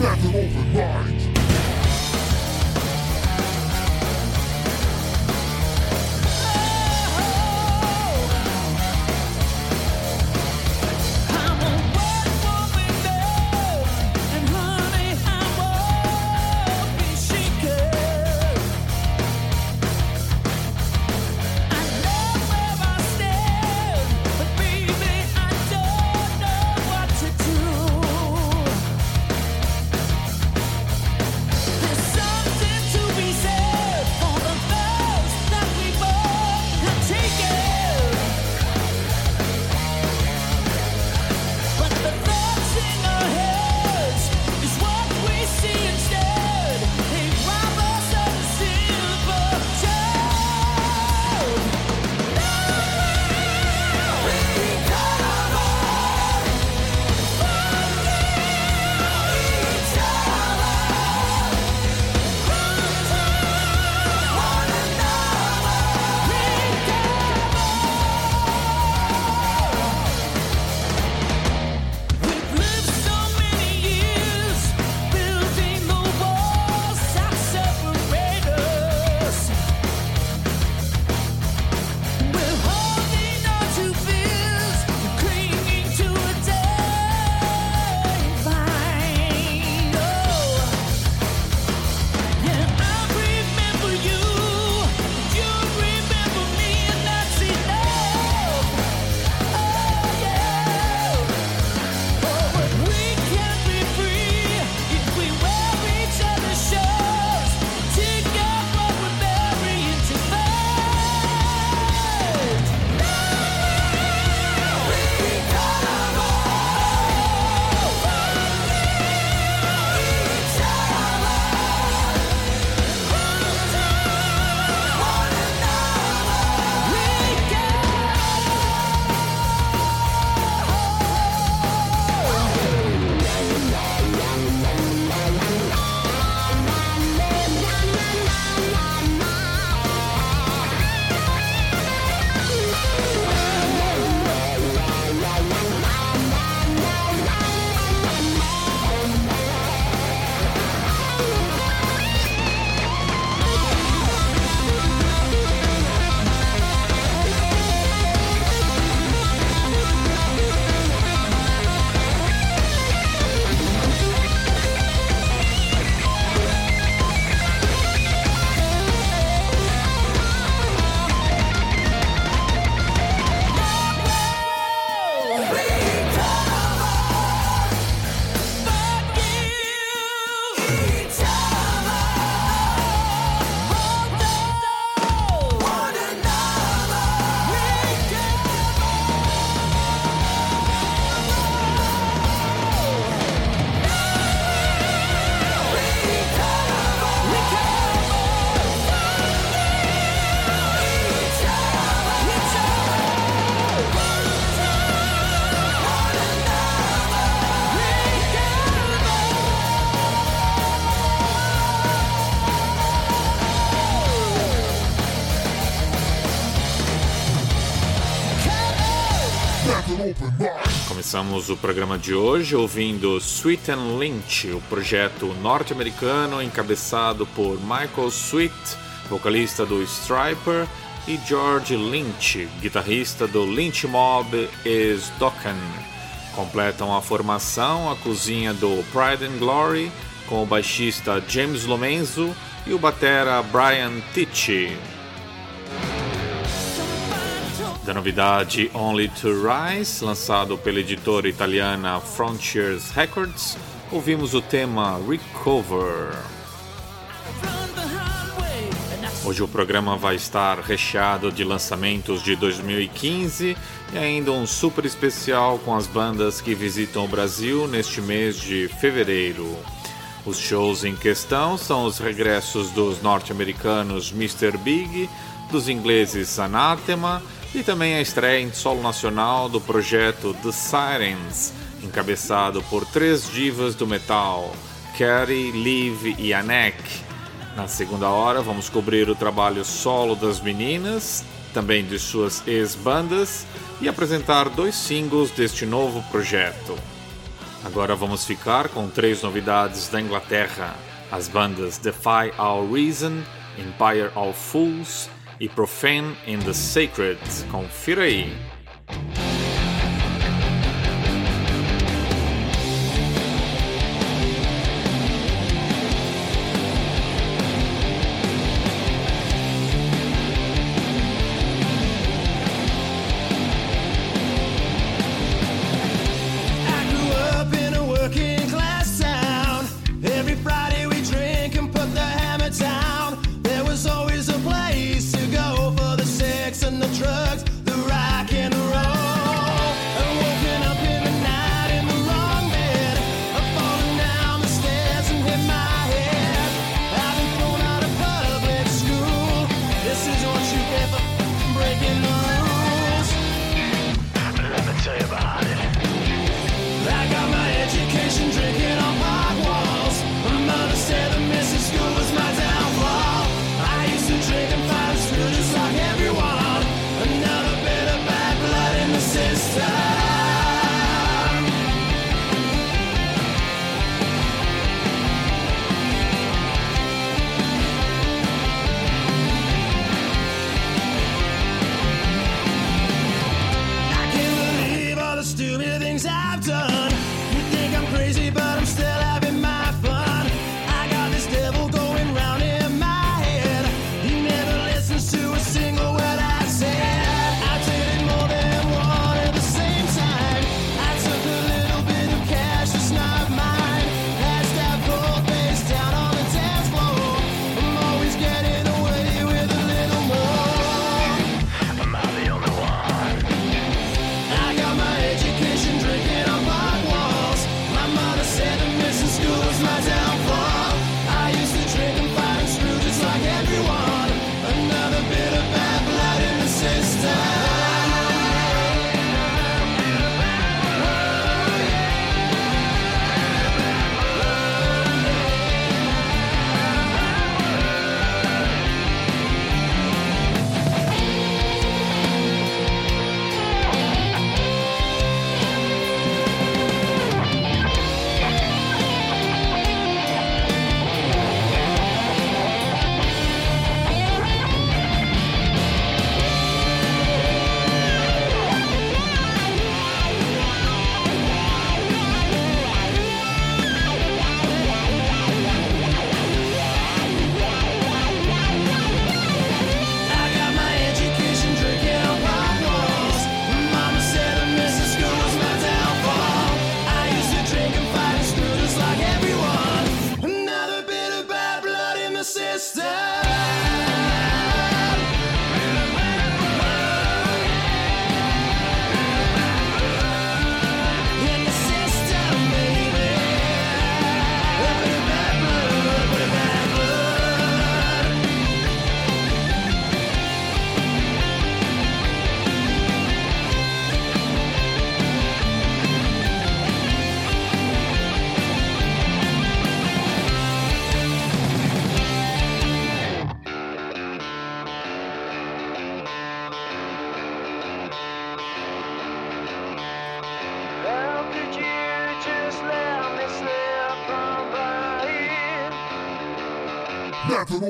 That's an open mind. Começamos o programa de hoje ouvindo Sweet and Lynch, o projeto norte-americano encabeçado por Michael Sweet, vocalista do Striper, e George Lynch, guitarrista do Lynch Mob e Stocken. Completam a formação a cozinha do Pride and Glory, com o baixista James Lomenzo e o batera Brian Ticci. Da novidade Only to Rise, lançado pela editora italiana Frontiers Records, ouvimos o tema Recover. Hoje o programa vai estar recheado de lançamentos de 2015 e ainda um super especial com as bandas que visitam o Brasil neste mês de fevereiro. Os shows em questão são os regressos dos norte-americanos Mr. Big, dos ingleses Anathema e também a estreia em solo nacional do projeto The Sirens, encabeçado por três divas do metal, Carrie, Liv e Anek. Na segunda hora vamos cobrir o trabalho solo das meninas, também de suas ex-bandas, e apresentar dois singles deste novo projeto. Agora vamos ficar com três novidades da Inglaterra: as bandas Defy Our Reason, Empire of Fools e Profane in the Sacred. Confira aí.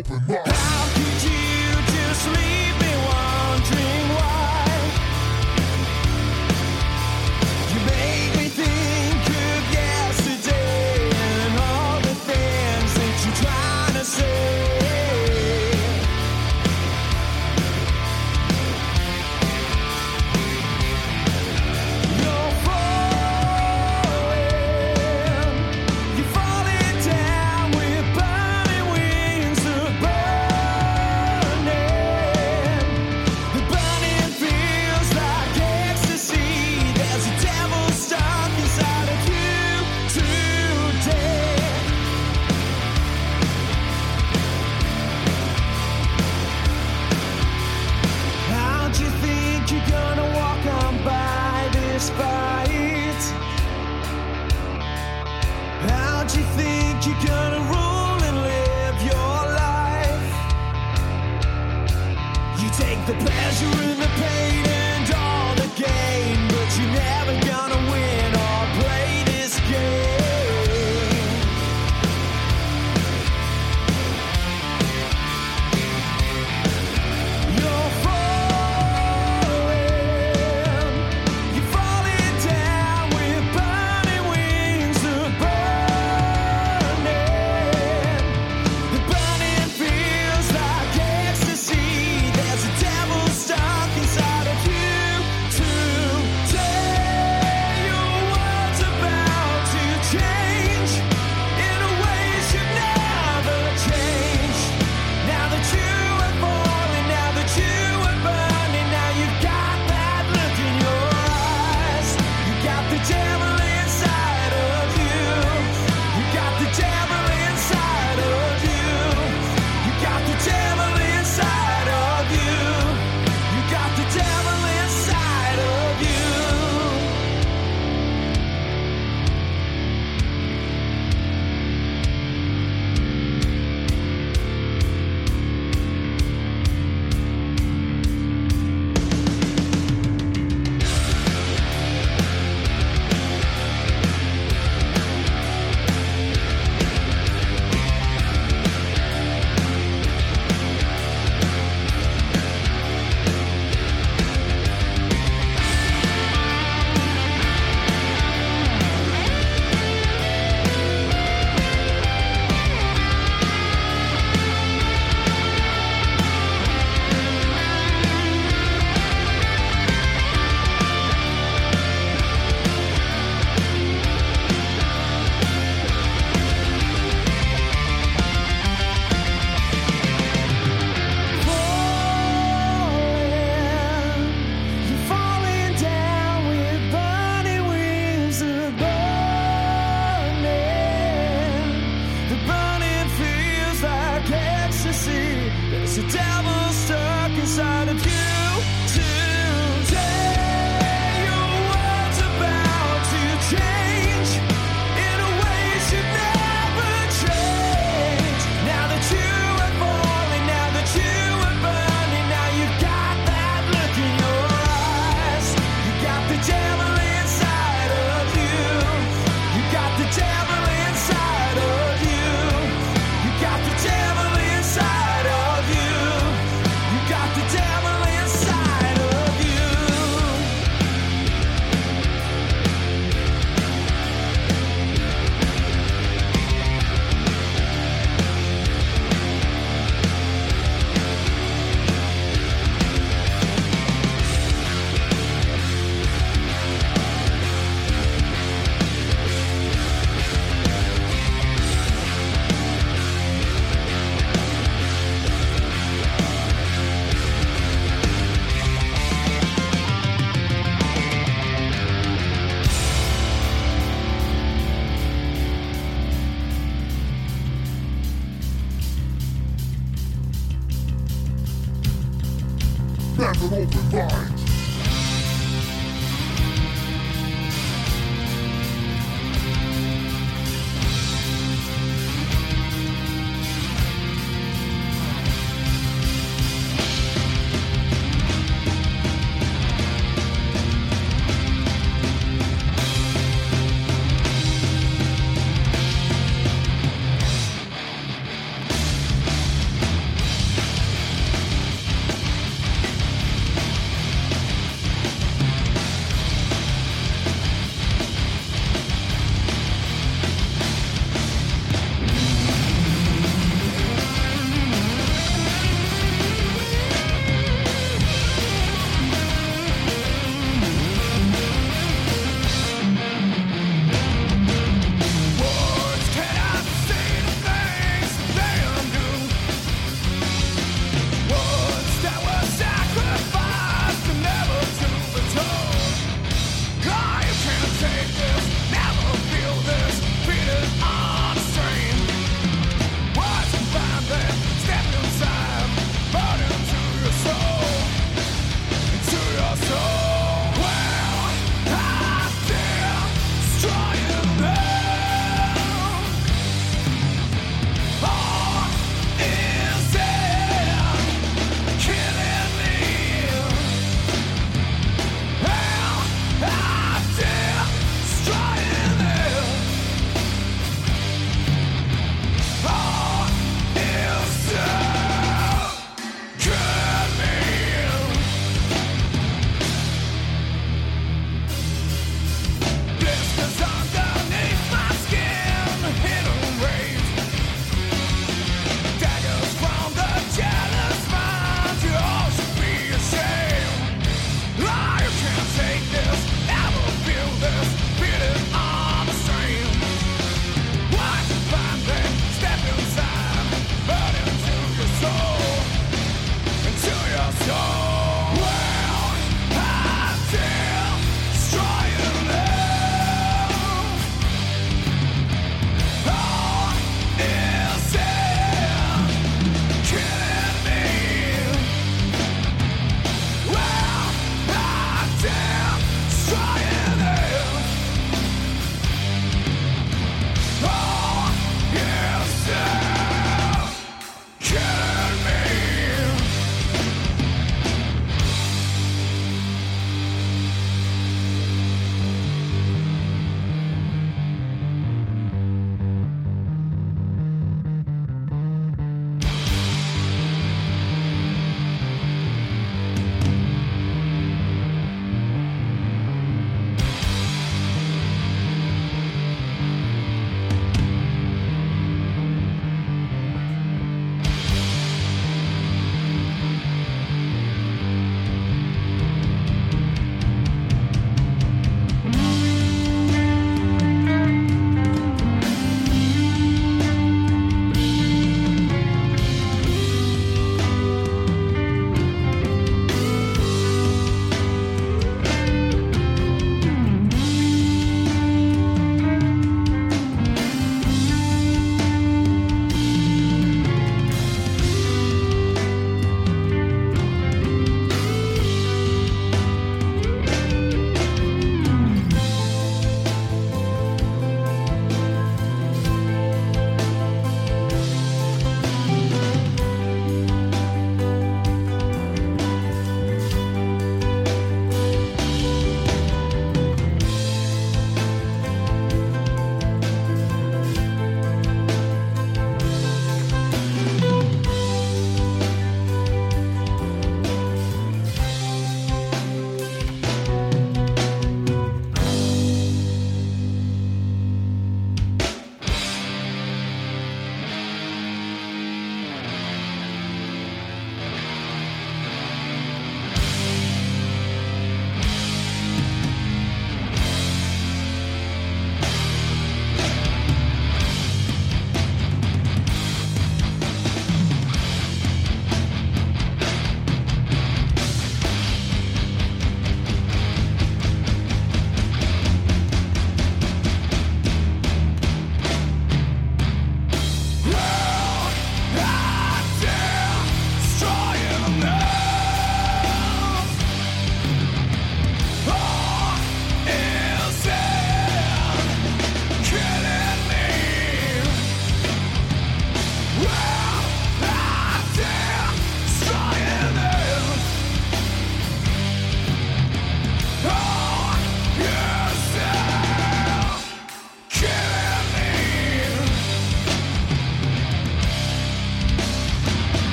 Open mind.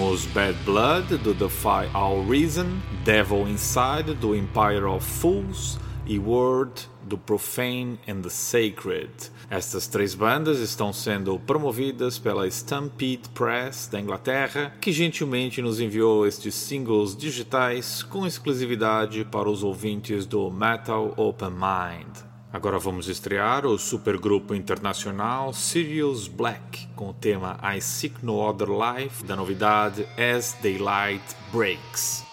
Ouvimos Bad Blood do Defy All Reason, Devil Inside do Empire of Fools e Word do Profane and the Sacred. Estas três bandas estão sendo promovidas pela Stampede Press da Inglaterra, que gentilmente nos enviou estes singles digitais com exclusividade para os ouvintes do Metal Open Mind. Agora vamos estrear o supergrupo internacional Sirius Black com o tema I Seek No Other Life da novidade As Daylight Breaks.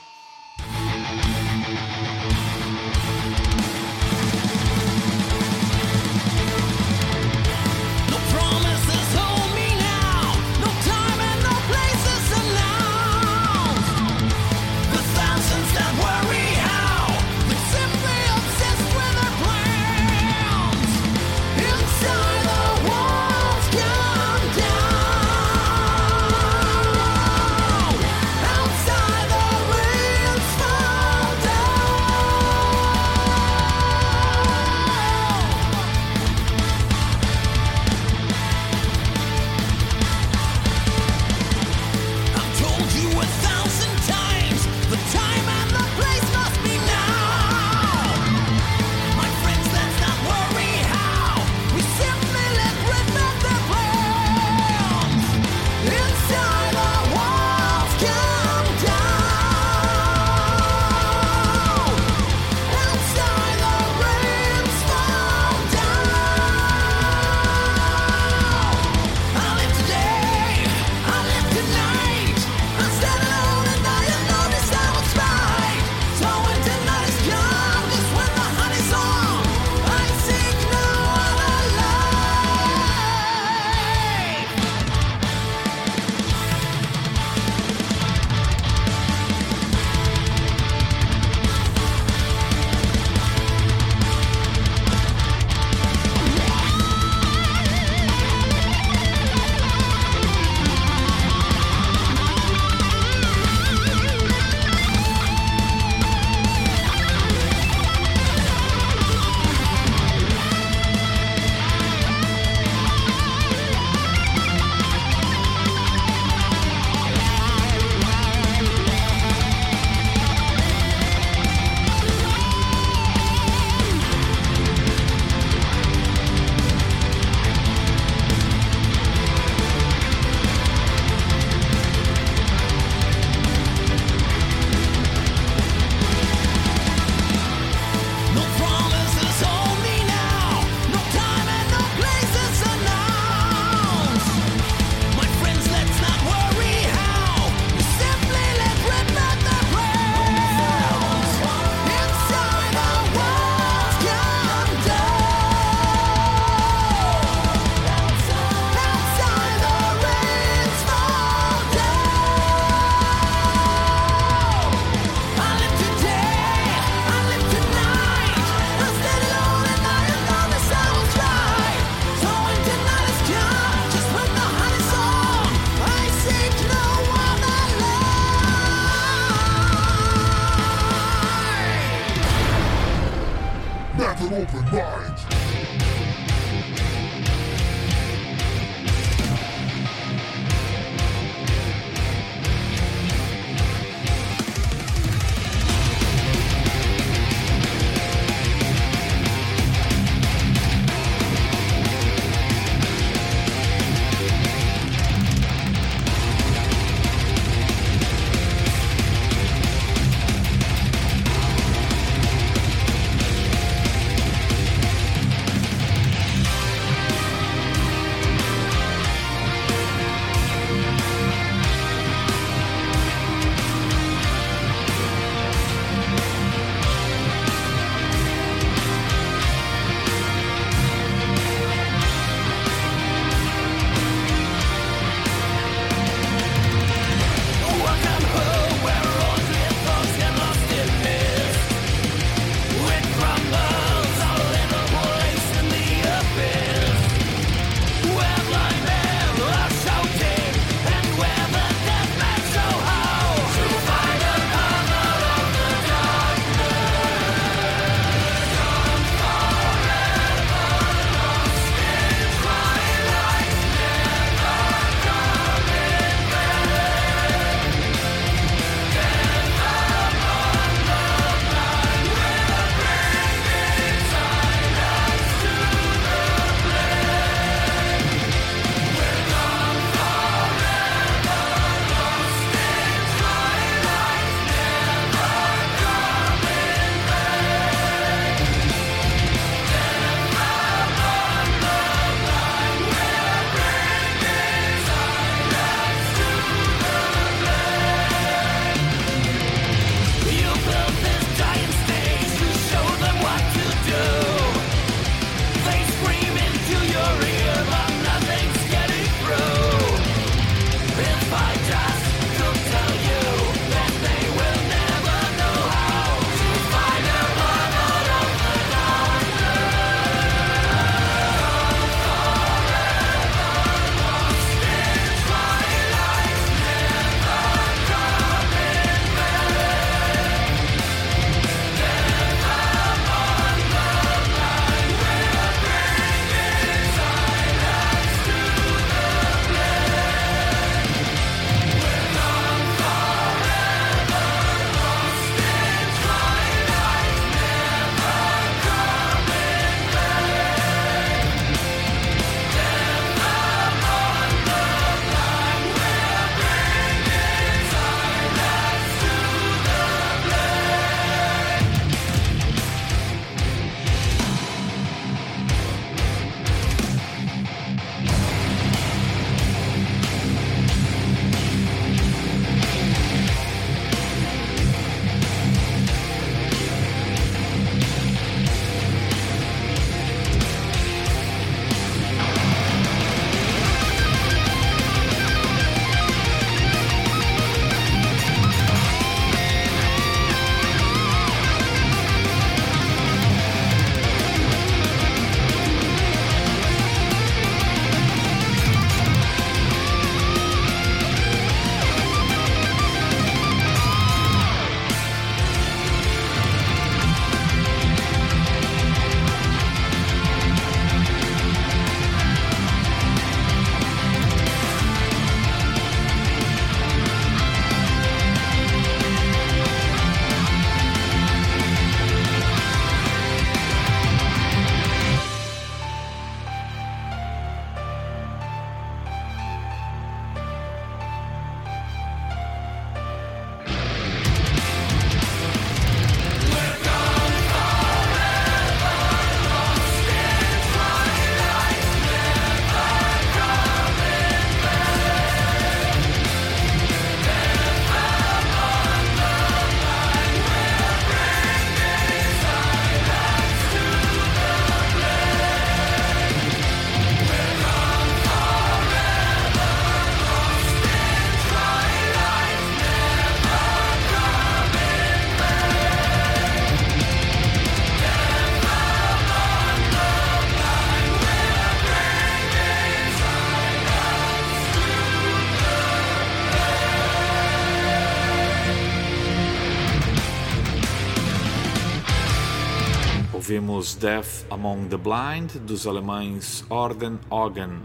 Ouvimos Death Among the Blind, dos alemães Orden Ogen.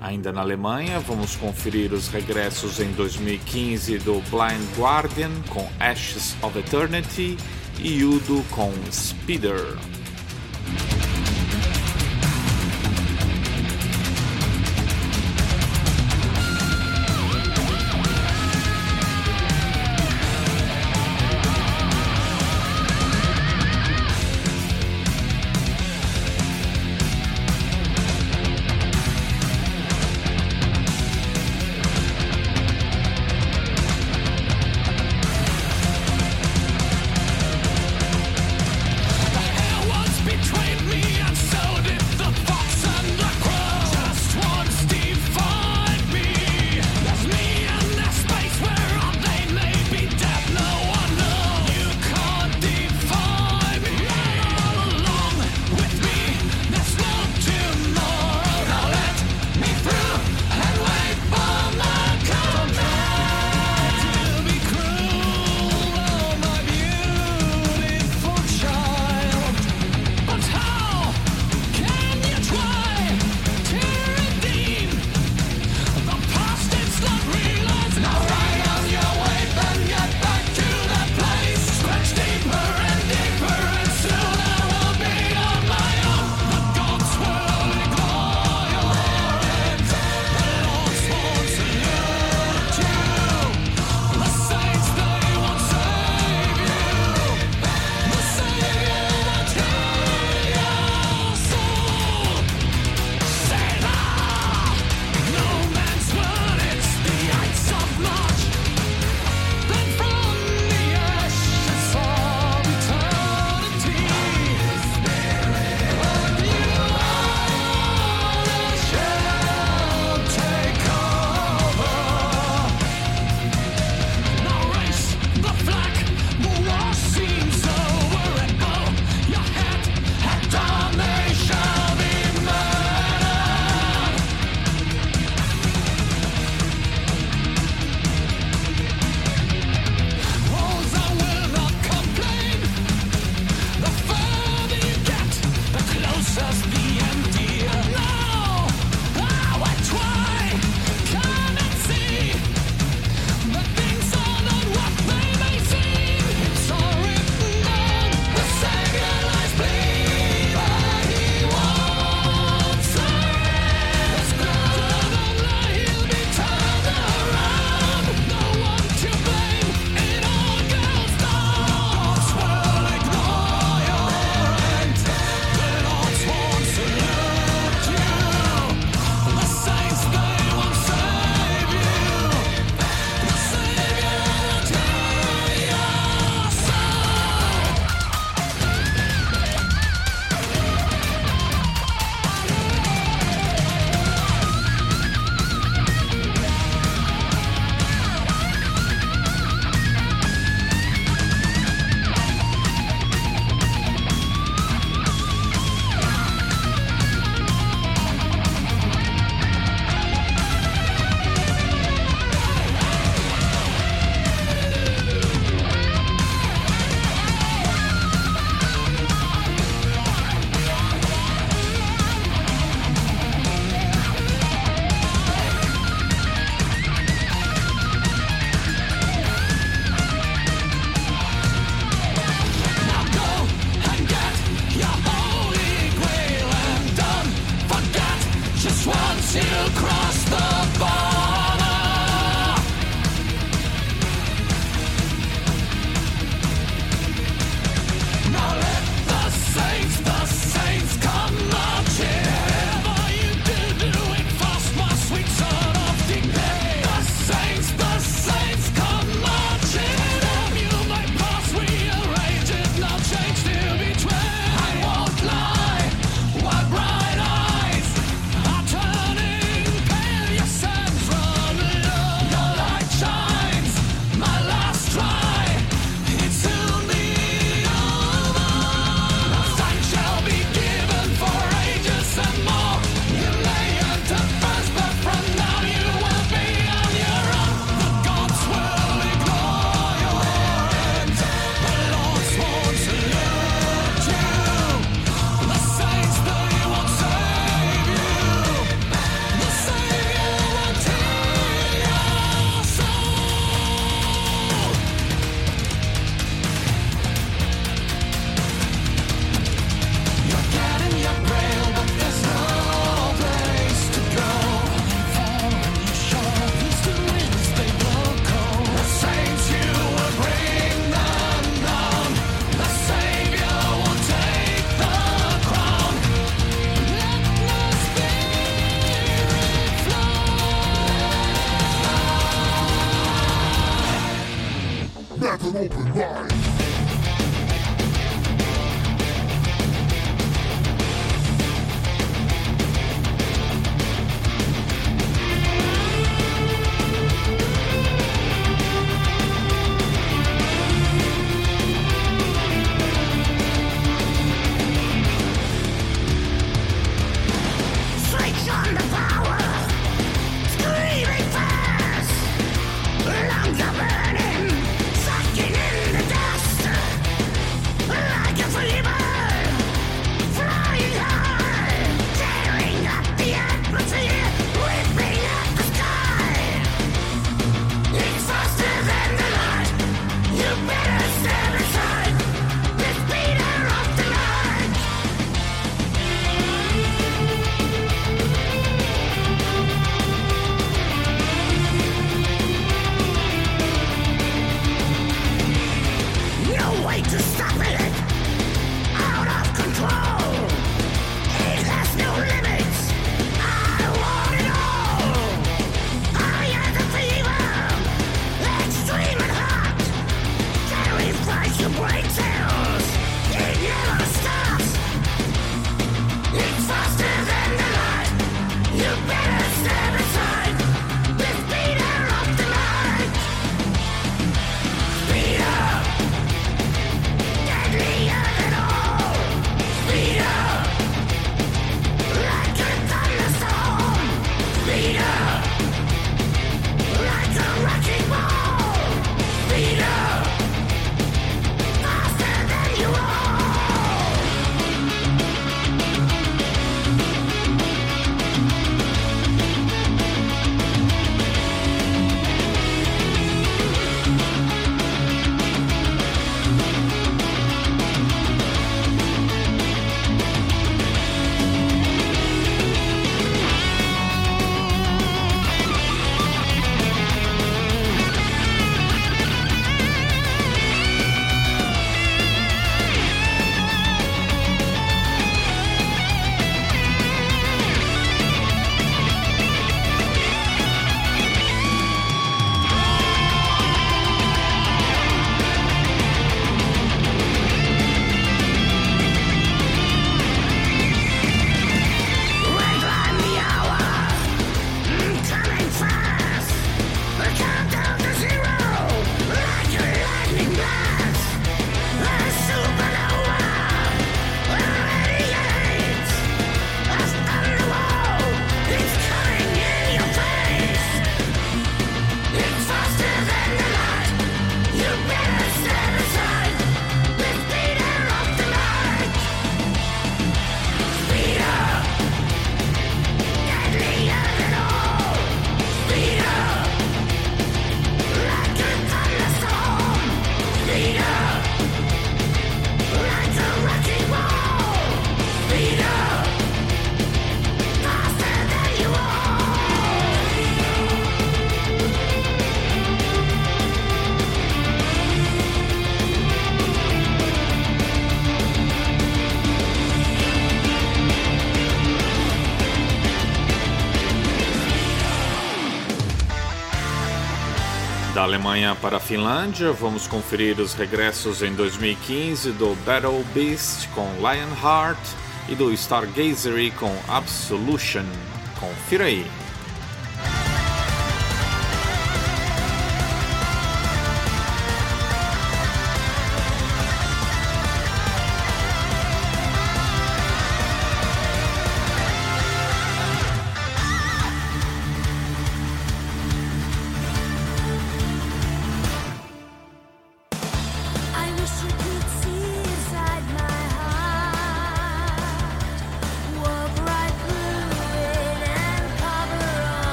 Ainda na Alemanha, vamos conferir os regressos em 2015 do Blind Guardian com Ashes of Eternity e Udo com Speeder. with an open mind. Alemanha para a Finlândia, vamos conferir os regressos em 2015 do Battle Beast com Lionheart e do Stargazery com Absolution. Confira aí!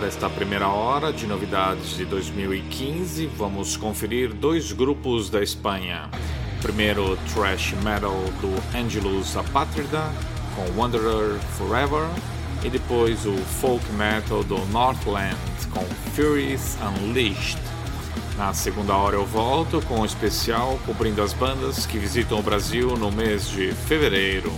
fechar esta primeira hora de novidades de 2015, vamos conferir dois grupos da Espanha. Primeiro, thrash metal do Angelus Apátrida com Wanderer Forever, e depois o folk metal do Northland com Furies Unleashed. Na segunda hora eu volto com um especial cobrindo as bandas que visitam o Brasil no mês de fevereiro.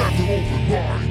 never overnight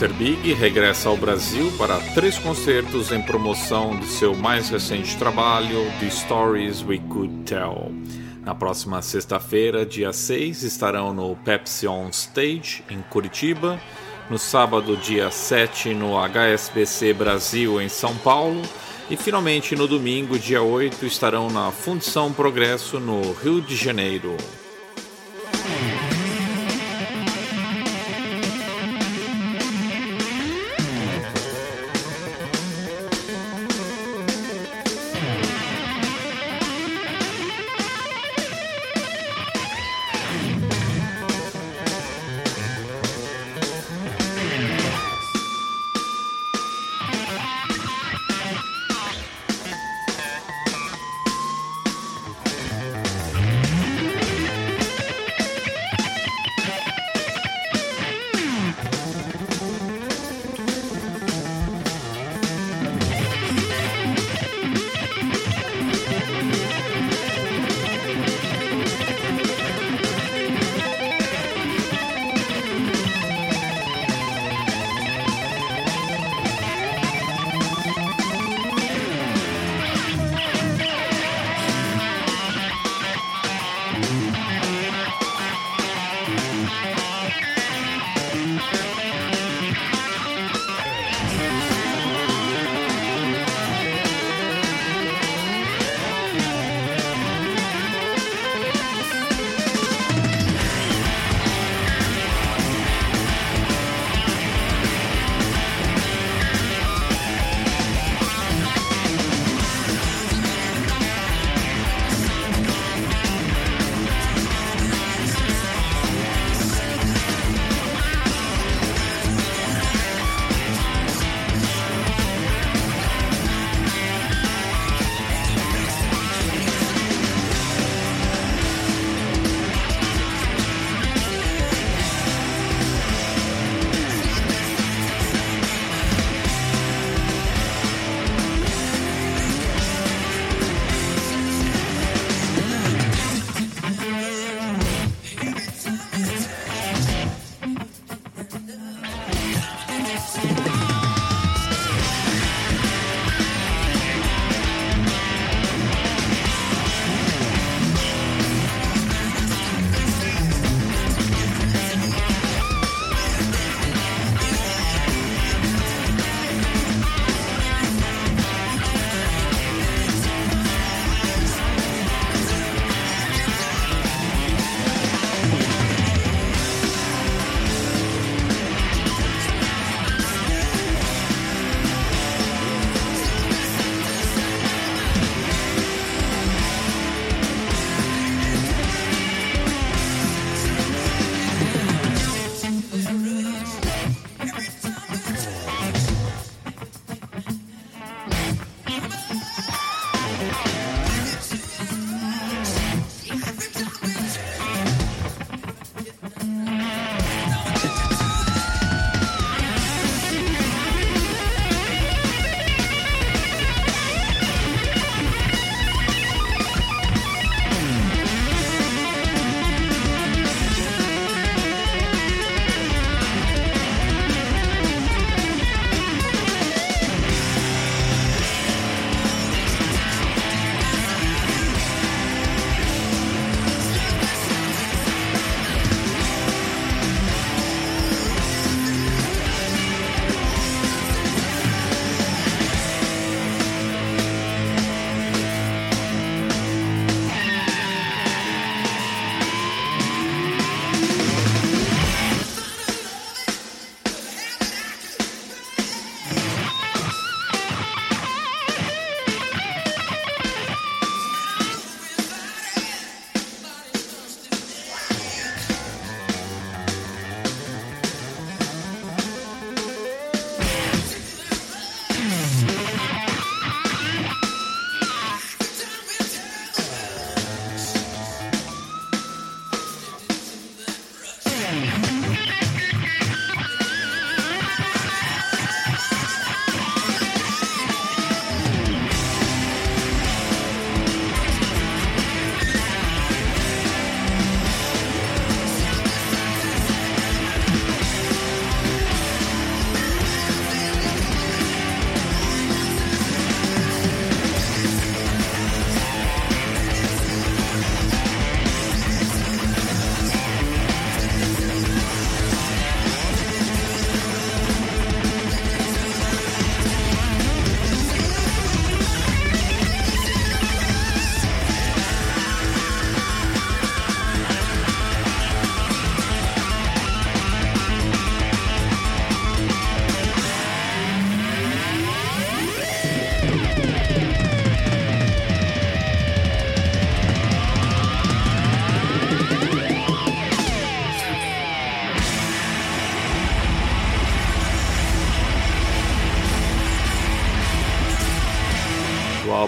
Mr. Big regressa ao Brasil para três concertos em promoção de seu mais recente trabalho, The Stories We Could Tell. Na próxima sexta-feira, dia 6, estarão no Pepsi On Stage, em Curitiba. No sábado, dia 7, no HSBC Brasil, em São Paulo. E finalmente, no domingo, dia 8, estarão na Fundição Progresso, no Rio de Janeiro.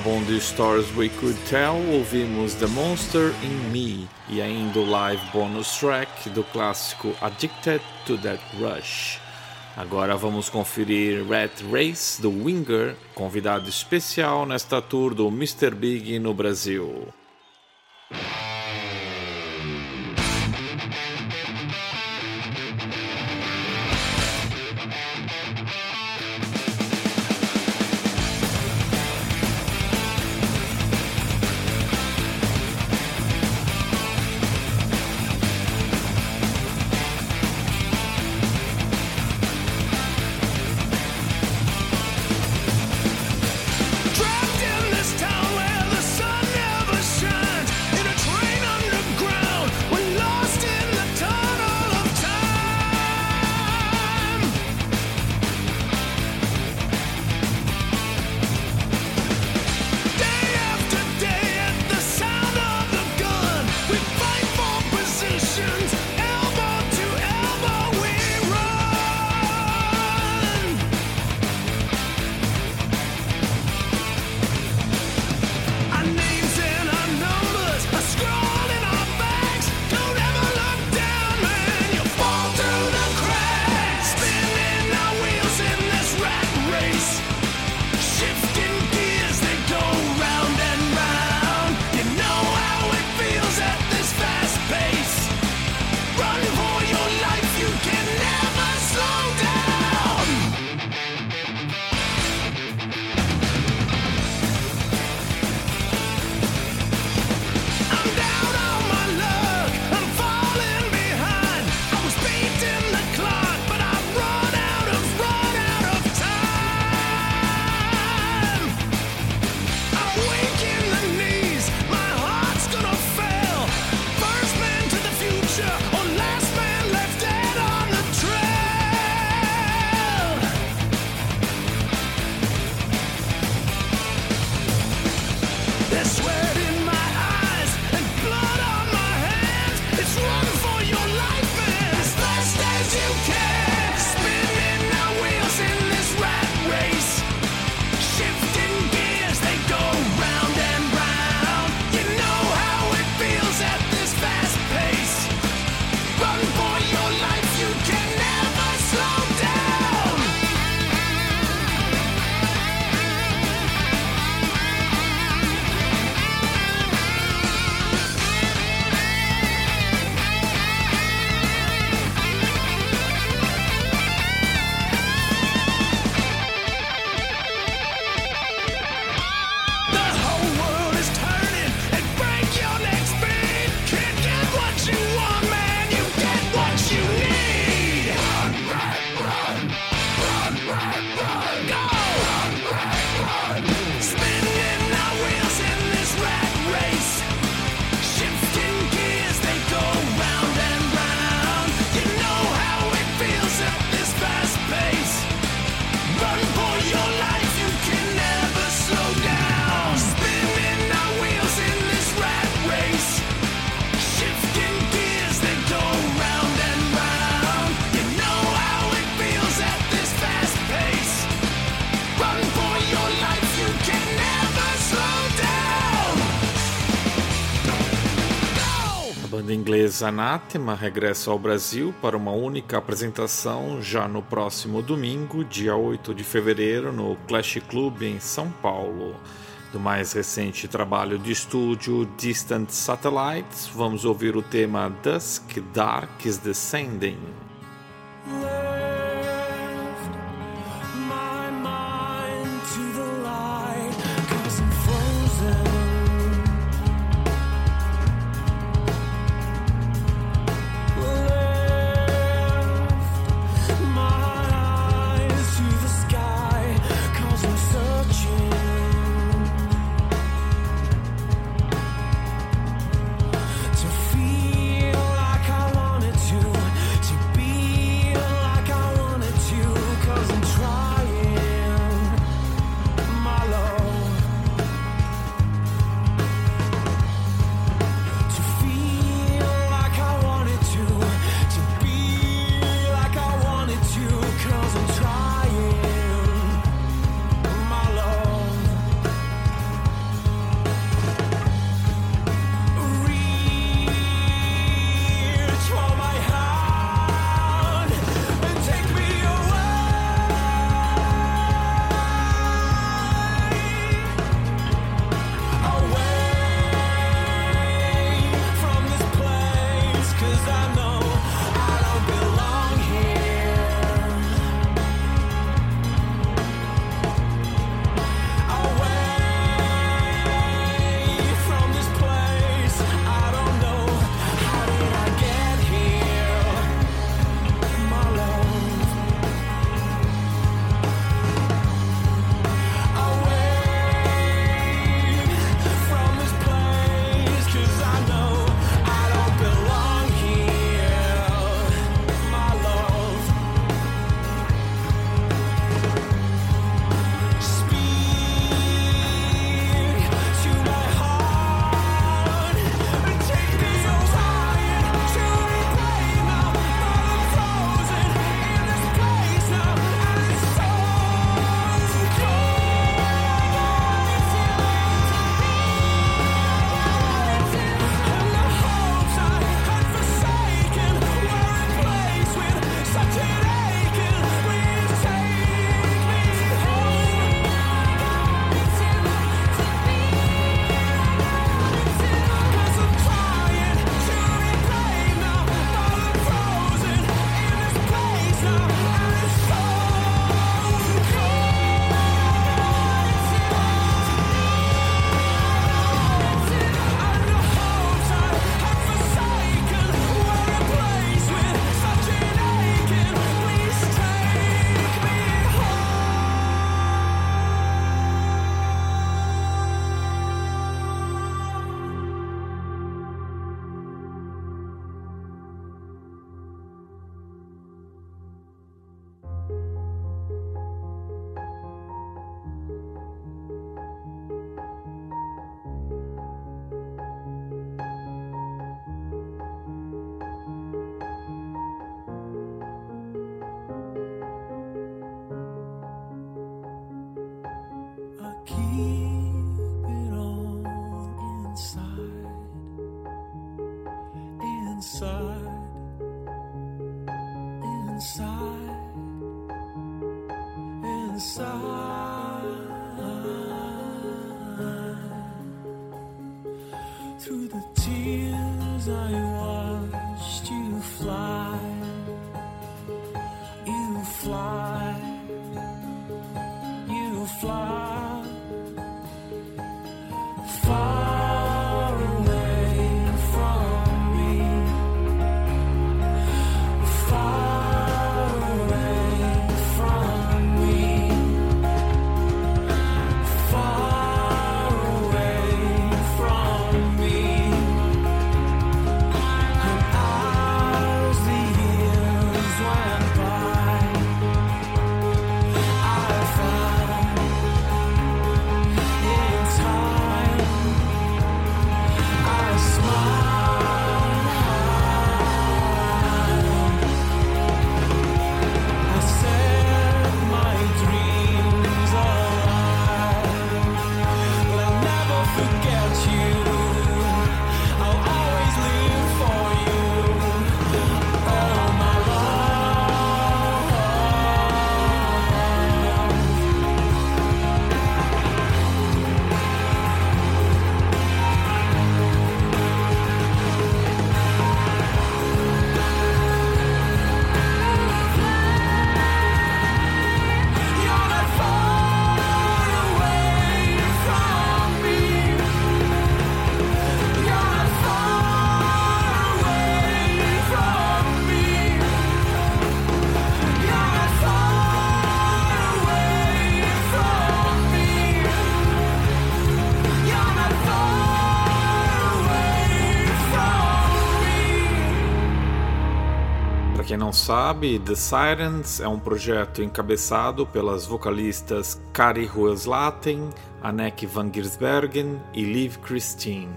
álbum de Stories We Could Tell, ouvimos The Monster in Me e ainda o live bonus track do clássico Addicted to That Rush. Agora vamos conferir Rat Race do Winger, convidado especial nesta tour do Mr. Big no Brasil. Hermes Anátema regressa ao Brasil para uma única apresentação já no próximo domingo, dia 8 de fevereiro, no Clash Club em São Paulo. Do mais recente trabalho de estúdio Distant Satellites, vamos ouvir o tema Dusk Dark is Descending. inside, inside, inside, inside. Não sabe, The Sirens é um projeto encabeçado pelas vocalistas Kari Hueslaten, Anneke van Giersbergen e Liv Christine,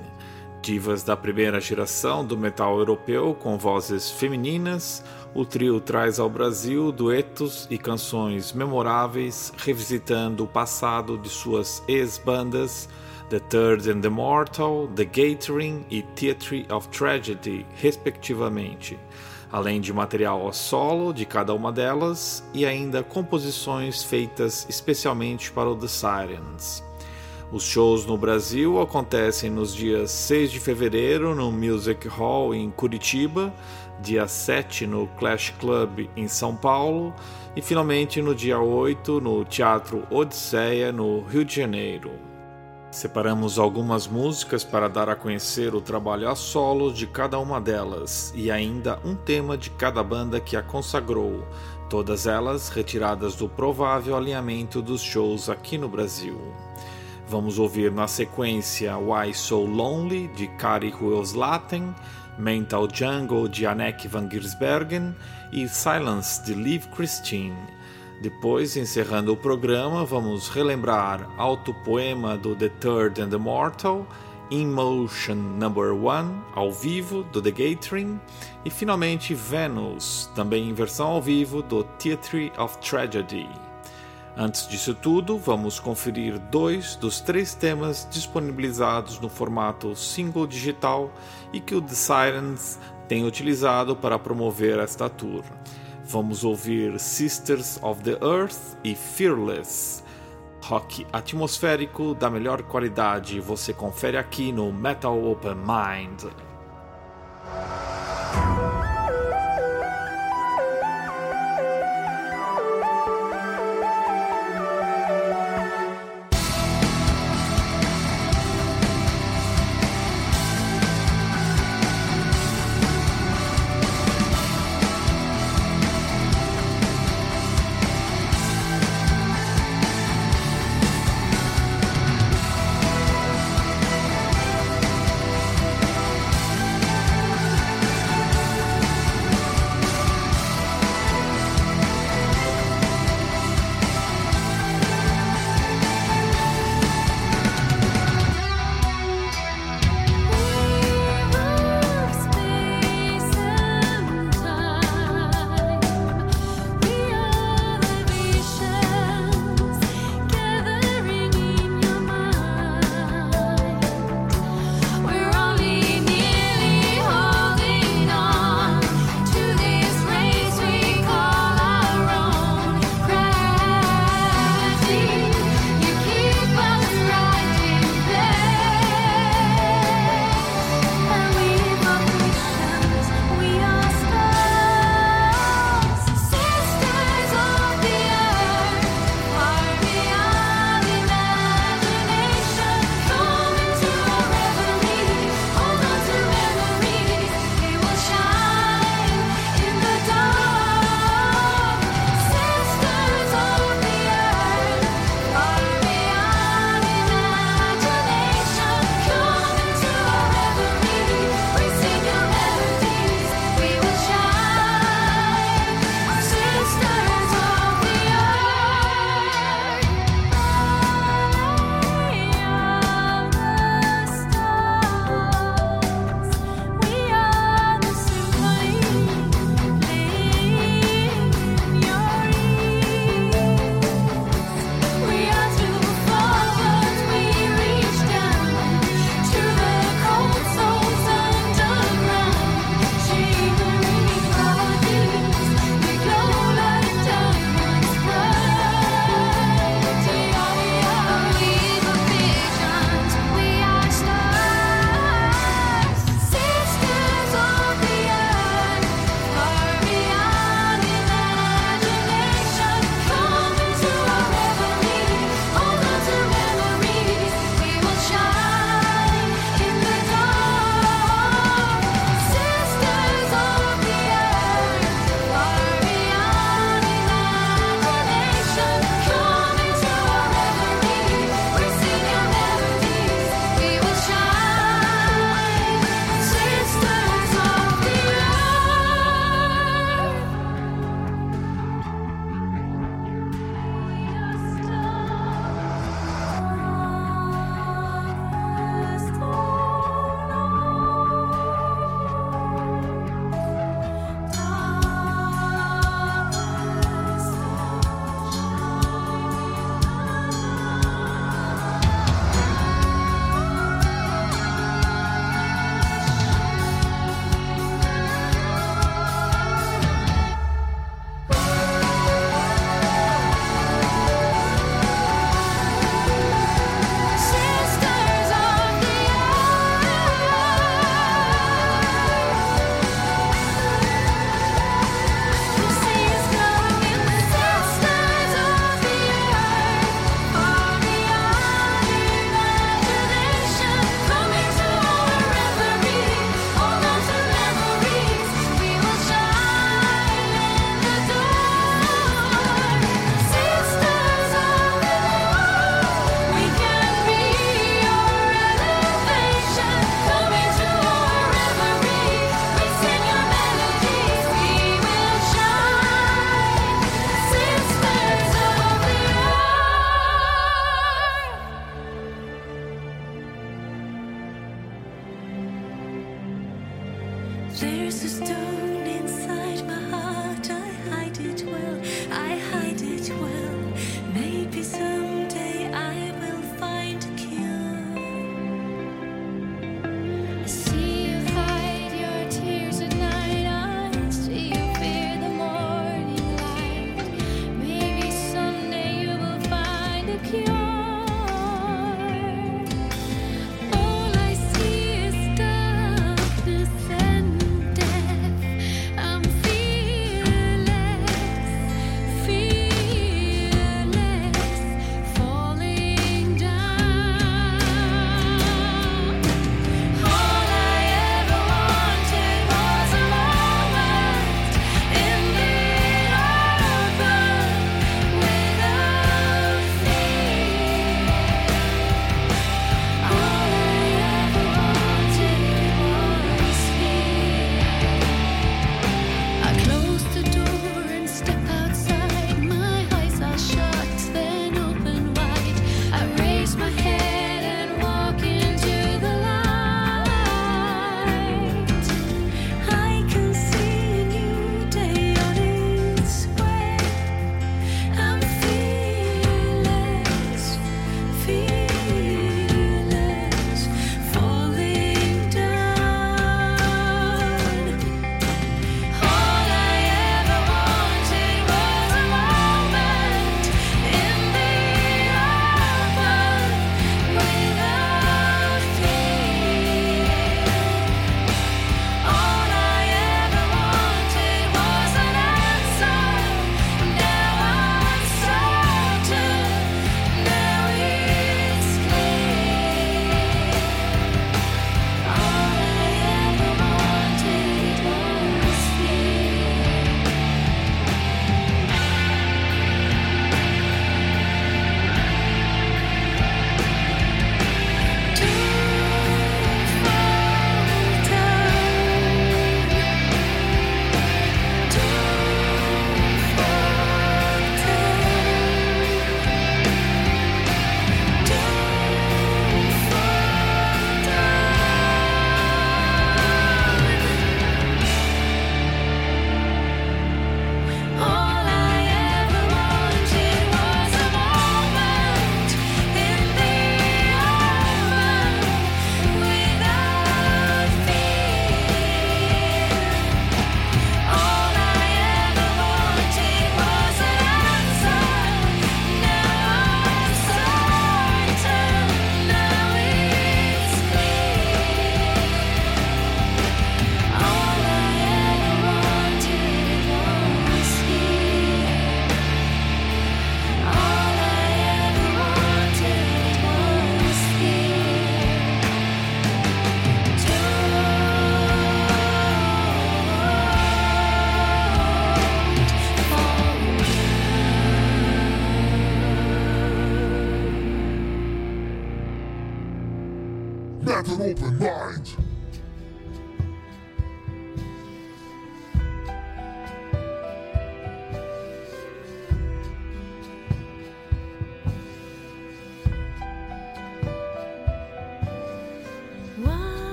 divas da primeira geração do metal europeu com vozes femininas. O trio traz ao Brasil duetos e canções memoráveis, revisitando o passado de suas ex-bandas The Third and the Mortal, The Gathering e Theatre of Tragedy, respectivamente além de material a solo de cada uma delas e ainda composições feitas especialmente para o The Sirens. Os shows no Brasil acontecem nos dias 6 de fevereiro no Music Hall em Curitiba, dia 7 no Clash Club em São Paulo e finalmente no dia 8 no Teatro Odisseia no Rio de Janeiro. Separamos algumas músicas para dar a conhecer o trabalho a solo de cada uma delas e ainda um tema de cada banda que a consagrou, todas elas retiradas do provável alinhamento dos shows aqui no Brasil. Vamos ouvir na sequência Why So Lonely de Kari Huelslaten, Mental Jungle de Anneke van Giersbergen e Silence de Liv Christine. Depois, encerrando o programa, vamos relembrar Autopoema do The Third and the Mortal, In Motion Number 1, ao vivo, do The Gathering, e finalmente Venus, também em versão ao vivo, do Theatre of Tragedy. Antes disso tudo, vamos conferir dois dos três temas disponibilizados no formato single digital e que o The Sirens tem utilizado para promover esta tour. Vamos ouvir Sisters of the Earth e Fearless. Rock atmosférico da melhor qualidade você confere aqui no Metal Open Mind.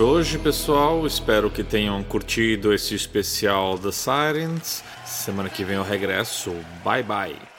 Por hoje, pessoal. Espero que tenham curtido esse especial The Sirens. Semana que vem eu regresso. Bye bye.